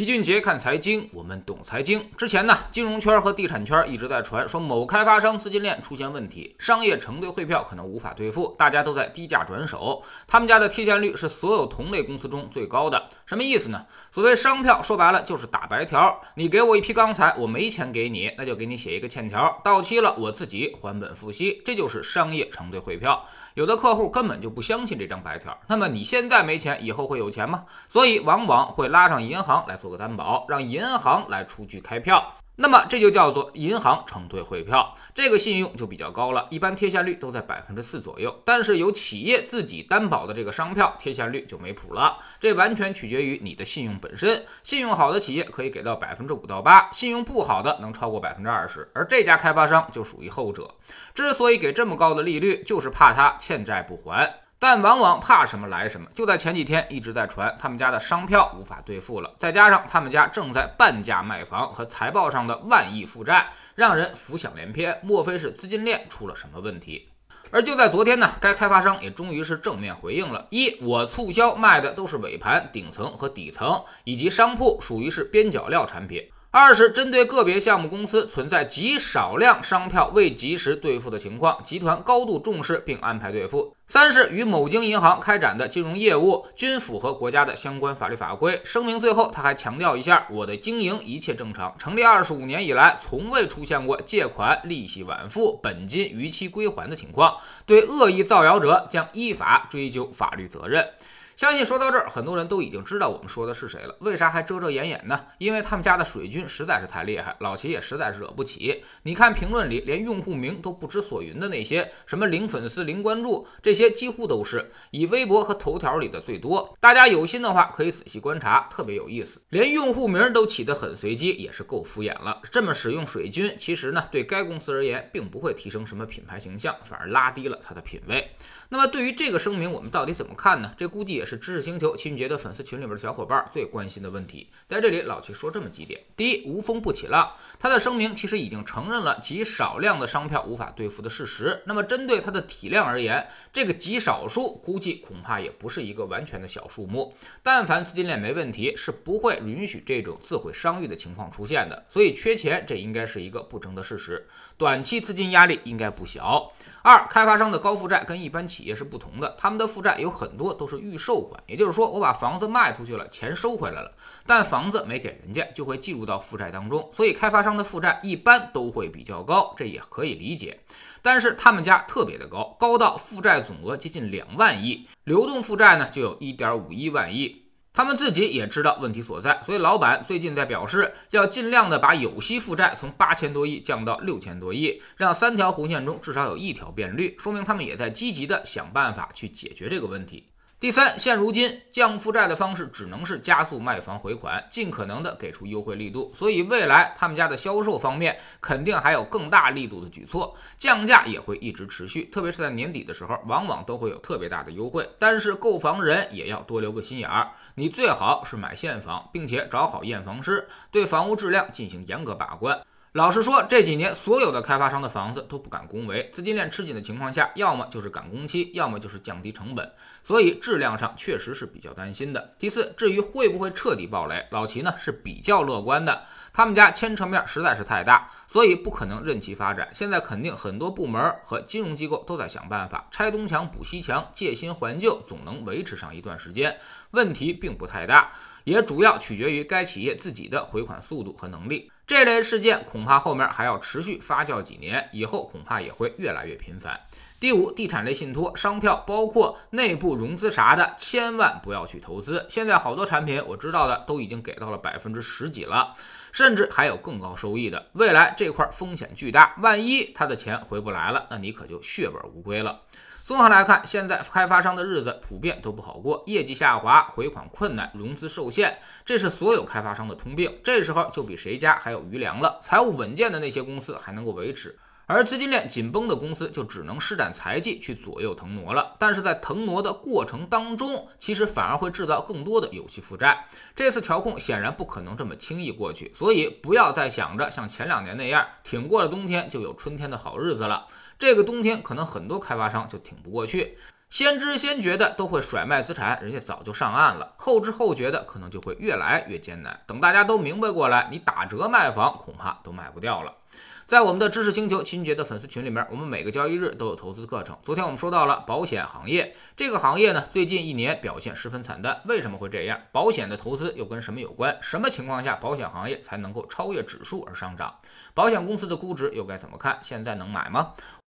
齐俊杰看财经，我们懂财经。之前呢，金融圈和地产圈一直在传说某开发商资金链出现问题，商业承兑汇票可能无法兑付，大家都在低价转手。他们家的贴现率是所有同类公司中最高的。什么意思呢？所谓商票，说白了就是打白条。你给我一批钢材，我没钱给你，那就给你写一个欠条，到期了我自己还本付息，这就是商业承兑汇票。有的客户根本就不相信这张白条，那么你现在没钱，以后会有钱吗？所以往往会拉上银行来。做个担保，让银行来出具开票，那么这就叫做银行承兑汇票，这个信用就比较高了，一般贴现率都在百分之四左右。但是有企业自己担保的这个商票，贴现率就没谱了，这完全取决于你的信用本身。信用好的企业可以给到百分之五到八，信用不好的能超过百分之二十，而这家开发商就属于后者。之所以给这么高的利率，就是怕他欠债不还。但往往怕什么来什么，就在前几天一直在传他们家的商票无法兑付了，再加上他们家正在半价卖房和财报上的万亿负债，让人浮想联翩，莫非是资金链出了什么问题？而就在昨天呢，该开发商也终于是正面回应了：一，我促销卖的都是尾盘、顶层和底层以及商铺，属于是边角料产品。二是针对个别项目公司存在极少量商票未及时兑付的情况，集团高度重视并安排兑付。三是与某京银行开展的金融业务均符合国家的相关法律法规。声明最后他还强调一下，我的经营一切正常，成立二十五年以来从未出现过借款利息晚付、本金逾期归还的情况，对恶意造谣者将依法追究法律责任。相信说到这儿，很多人都已经知道我们说的是谁了。为啥还遮遮掩掩呢？因为他们家的水军实在是太厉害，老齐也实在是惹不起。你看评论里连用户名都不知所云的那些，什么零粉丝、零关注，这些几乎都是以微博和头条里的最多。大家有心的话可以仔细观察，特别有意思。连用户名都起得很随机，也是够敷衍了。这么使用水军，其实呢，对该公司而言，并不会提升什么品牌形象，反而拉低了它的品位。那么对于这个声明，我们到底怎么看呢？这估计也是知识星球齐俊杰的粉丝群里边的小伙伴最关心的问题。在这里，老齐说这么几点：第一，无风不起浪，他的声明其实已经承认了极少量的商票无法兑付的事实。那么针对它的体量而言，这个极少数估计恐怕也不是一个完全的小数目。但凡资金链没问题，是不会允许这种自毁商誉的情况出现的。所以缺钱，这应该是一个不争的事实。短期资金压力应该不小。二，开发商的高负债跟一般企企业是不同的，他们的负债有很多都是预售款，也就是说，我把房子卖出去了，钱收回来了，但房子没给人家，就会计入到负债当中，所以开发商的负债一般都会比较高，这也可以理解。但是他们家特别的高，高到负债总额接近两万亿，流动负债呢就有一点五一万亿。他们自己也知道问题所在，所以老板最近在表示，要尽量的把有息负债从八千多亿降到六千多亿，让三条红线中至少有一条变绿，说明他们也在积极的想办法去解决这个问题。第三，现如今降负债的方式只能是加速卖房回款，尽可能的给出优惠力度。所以未来他们家的销售方面肯定还有更大力度的举措，降价也会一直持续。特别是在年底的时候，往往都会有特别大的优惠。但是购房人也要多留个心眼儿，你最好是买现房，并且找好验房师，对房屋质量进行严格把关。老实说，这几年所有的开发商的房子都不敢恭维，资金链吃紧的情况下，要么就是赶工期，要么就是降低成本，所以质量上确实是比较担心的。第四，至于会不会彻底爆雷，老齐呢是比较乐观的。他们家牵扯面实在是太大，所以不可能任其发展。现在肯定很多部门和金融机构都在想办法拆东墙补西墙，借新还旧，总能维持上一段时间。问题并不太大，也主要取决于该企业自己的回款速度和能力。这类事件恐怕后面还要持续发酵几年，以后恐怕也会越来越频繁。第五，地产类信托、商票，包括内部融资啥的，千万不要去投资。现在好多产品我知道的都已经给到了百分之十几了，甚至还有更高收益的。未来这块风险巨大，万一他的钱回不来了，那你可就血本无归了。综合来看，现在开发商的日子普遍都不好过，业绩下滑，回款困难，融资受限，这是所有开发商的通病。这时候就比谁家还有余粮了。财务稳健的那些公司还能够维持，而资金链紧绷的公司就只能施展财技去左右腾挪了。但是在腾挪的过程当中，其实反而会制造更多的有息负债。这次调控显然不可能这么轻易过去，所以不要再想着像前两年那样挺过了冬天就有春天的好日子了。这个冬天可能很多开发商就挺不过去。先知先觉的都会甩卖资产，人家早就上岸了；后知后觉的可能就会越来越艰难。等大家都明白过来，你打折卖房恐怕都卖不掉了。在我们的知识星球秦杰的粉丝群里面，我们每个交易日都有投资课程。昨天我们说到了保险行业，这个行业呢，最近一年表现十分惨淡。为什么会这样？保险的投资又跟什么有关？什么情况下保险行业才能够超越指数而上涨？保险公司的估值又该怎么看？现在能买吗？